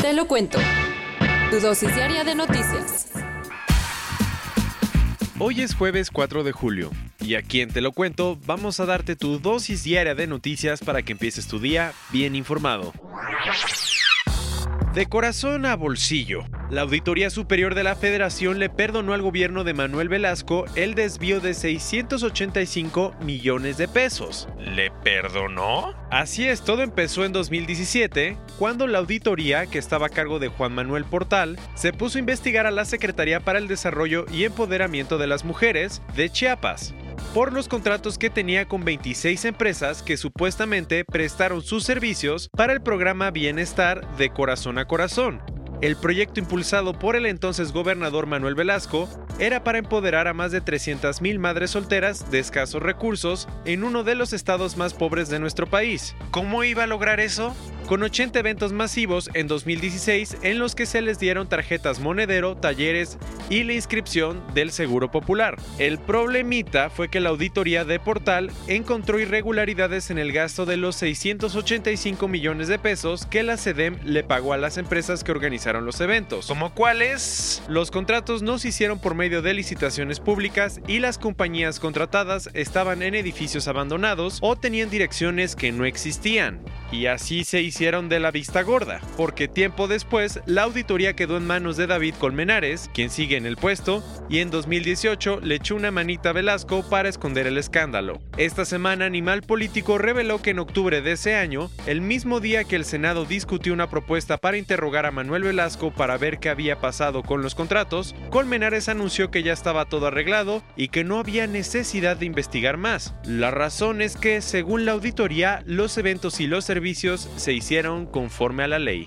Te lo cuento. Tu dosis diaria de noticias. Hoy es jueves 4 de julio y aquí en Te lo cuento vamos a darte tu dosis diaria de noticias para que empieces tu día bien informado. De corazón a bolsillo. La Auditoría Superior de la Federación le perdonó al gobierno de Manuel Velasco el desvío de 685 millones de pesos. ¿Le perdonó? Así es, todo empezó en 2017, cuando la auditoría, que estaba a cargo de Juan Manuel Portal, se puso a investigar a la Secretaría para el Desarrollo y Empoderamiento de las Mujeres de Chiapas por los contratos que tenía con 26 empresas que supuestamente prestaron sus servicios para el programa Bienestar de Corazón a Corazón. El proyecto impulsado por el entonces gobernador Manuel Velasco era para empoderar a más de 300.000 madres solteras de escasos recursos en uno de los estados más pobres de nuestro país. ¿Cómo iba a lograr eso? con 80 eventos masivos en 2016 en los que se les dieron tarjetas monedero, talleres y la inscripción del Seguro Popular. El problemita fue que la auditoría de Portal encontró irregularidades en el gasto de los 685 millones de pesos que la SEDEM le pagó a las empresas que organizaron los eventos. ¿Como cuáles? Los contratos no se hicieron por medio de licitaciones públicas y las compañías contratadas estaban en edificios abandonados o tenían direcciones que no existían. Y así se hicieron de la vista gorda, porque tiempo después la auditoría quedó en manos de David Colmenares, quien sigue en el puesto, y en 2018 le echó una manita a Velasco para esconder el escándalo. Esta semana Animal Político reveló que en octubre de ese año, el mismo día que el Senado discutió una propuesta para interrogar a Manuel Velasco para ver qué había pasado con los contratos, Colmenares anunció que ya estaba todo arreglado y que no había necesidad de investigar más. La razón es que, según la auditoría, los eventos y los servicios servicios se hicieron conforme a la ley.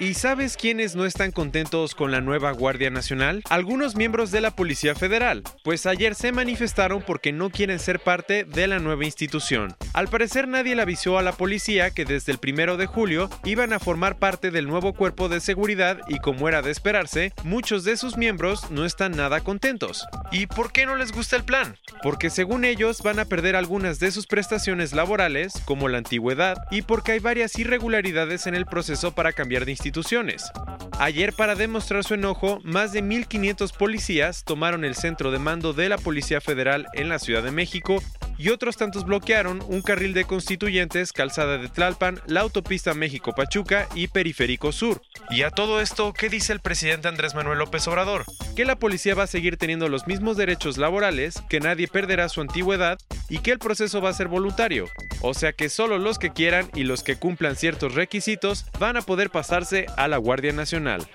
¿Y sabes quiénes no están contentos con la nueva Guardia Nacional? Algunos miembros de la Policía Federal, pues ayer se manifestaron porque no quieren ser parte de la nueva institución. Al parecer nadie le avisó a la policía que desde el primero de julio iban a formar parte del nuevo cuerpo de seguridad y como era de esperarse, muchos de sus miembros no están nada contentos. ¿Y por qué no les gusta el plan? Porque según ellos van a perder algunas de sus prestaciones laborales, como la antigüedad, y porque hay varias irregularidades en el proceso para cambiar de institución Ayer, para demostrar su enojo, más de 1.500 policías tomaron el centro de mando de la Policía Federal en la Ciudad de México y otros tantos bloquearon un carril de constituyentes, calzada de Tlalpan, la autopista México-Pachuca y Periférico Sur. Y a todo esto, ¿qué dice el presidente Andrés Manuel López Obrador? Que la policía va a seguir teniendo los mismos derechos laborales, que nadie perderá su antigüedad y que el proceso va a ser voluntario. O sea que solo los que quieran y los que cumplan ciertos requisitos van a poder pasarse a la Guardia Nacional.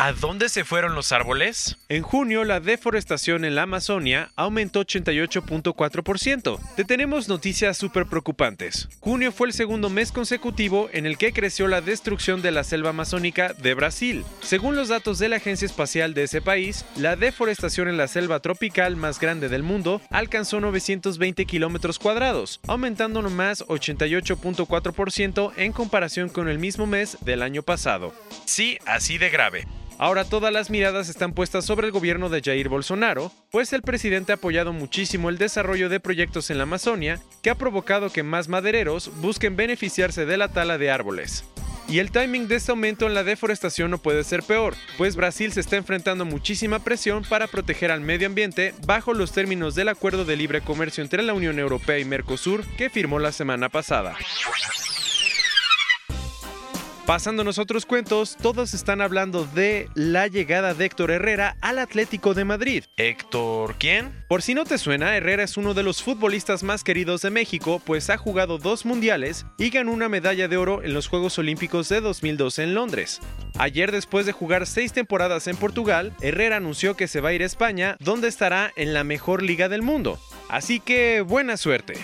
¿A dónde se fueron los árboles? En junio, la deforestación en la Amazonia aumentó 88.4%. Te tenemos noticias súper preocupantes. Junio fue el segundo mes consecutivo en el que creció la destrucción de la selva amazónica de Brasil. Según los datos de la Agencia Espacial de ese país, la deforestación en la selva tropical más grande del mundo alcanzó 920 kilómetros cuadrados, aumentando nomás 88.4% en comparación con el mismo mes del año pasado. Sí, así de grave. Ahora todas las miradas están puestas sobre el gobierno de Jair Bolsonaro, pues el presidente ha apoyado muchísimo el desarrollo de proyectos en la Amazonia, que ha provocado que más madereros busquen beneficiarse de la tala de árboles. Y el timing de este aumento en la deforestación no puede ser peor, pues Brasil se está enfrentando muchísima presión para proteger al medio ambiente bajo los términos del acuerdo de libre comercio entre la Unión Europea y Mercosur que firmó la semana pasada. Pasándonos otros cuentos, todos están hablando de la llegada de Héctor Herrera al Atlético de Madrid. ¿Héctor quién? Por si no te suena, Herrera es uno de los futbolistas más queridos de México, pues ha jugado dos mundiales y ganó una medalla de oro en los Juegos Olímpicos de 2012 en Londres. Ayer, después de jugar seis temporadas en Portugal, Herrera anunció que se va a ir a España, donde estará en la mejor liga del mundo. Así que buena suerte.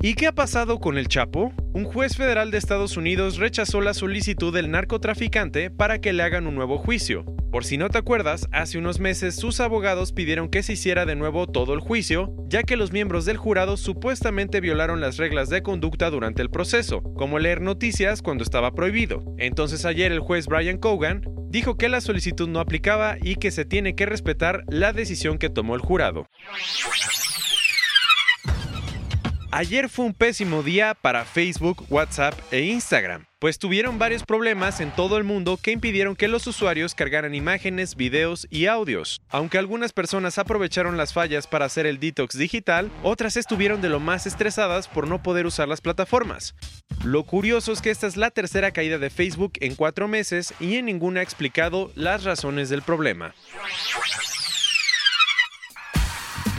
¿Y qué ha pasado con el Chapo? Un juez federal de Estados Unidos rechazó la solicitud del narcotraficante para que le hagan un nuevo juicio. Por si no te acuerdas, hace unos meses sus abogados pidieron que se hiciera de nuevo todo el juicio, ya que los miembros del jurado supuestamente violaron las reglas de conducta durante el proceso, como leer noticias cuando estaba prohibido. Entonces ayer el juez Brian Cogan dijo que la solicitud no aplicaba y que se tiene que respetar la decisión que tomó el jurado. Ayer fue un pésimo día para Facebook, WhatsApp e Instagram, pues tuvieron varios problemas en todo el mundo que impidieron que los usuarios cargaran imágenes, videos y audios. Aunque algunas personas aprovecharon las fallas para hacer el detox digital, otras estuvieron de lo más estresadas por no poder usar las plataformas. Lo curioso es que esta es la tercera caída de Facebook en cuatro meses y en ninguna ha explicado las razones del problema.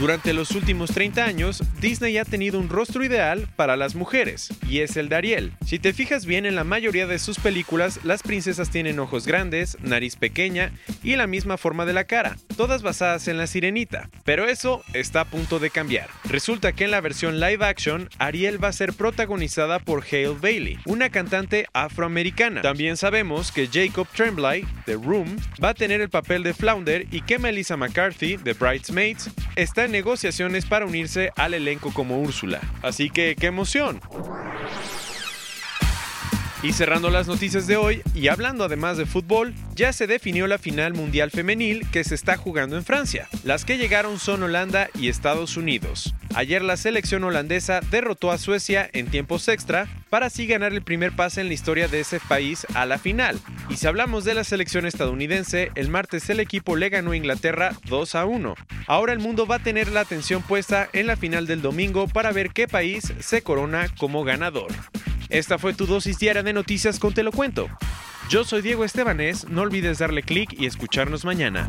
Durante los últimos 30 años, Disney ha tenido un rostro ideal para las mujeres, y es el de Ariel. Si te fijas bien, en la mayoría de sus películas, las princesas tienen ojos grandes, nariz pequeña y la misma forma de la cara, todas basadas en la sirenita. Pero eso está a punto de cambiar. Resulta que en la versión live action, Ariel va a ser protagonizada por Hale Bailey, una cantante afroamericana. También sabemos que Jacob Tremblay, de Room, va a tener el papel de Flounder y que Melissa McCarthy, de Bridesmaids, está en negociaciones para unirse al elenco como Úrsula. Así que, ¡qué emoción! Y cerrando las noticias de hoy, y hablando además de fútbol, ya se definió la final mundial femenil que se está jugando en Francia. Las que llegaron son Holanda y Estados Unidos. Ayer la selección holandesa derrotó a Suecia en tiempos extra para así ganar el primer pase en la historia de ese país a la final. Y si hablamos de la selección estadounidense, el martes el equipo le ganó a Inglaterra 2 a 1. Ahora el mundo va a tener la atención puesta en la final del domingo para ver qué país se corona como ganador. Esta fue tu dosis diaria de noticias con Te lo cuento. Yo soy Diego Estebanés, no olvides darle clic y escucharnos mañana.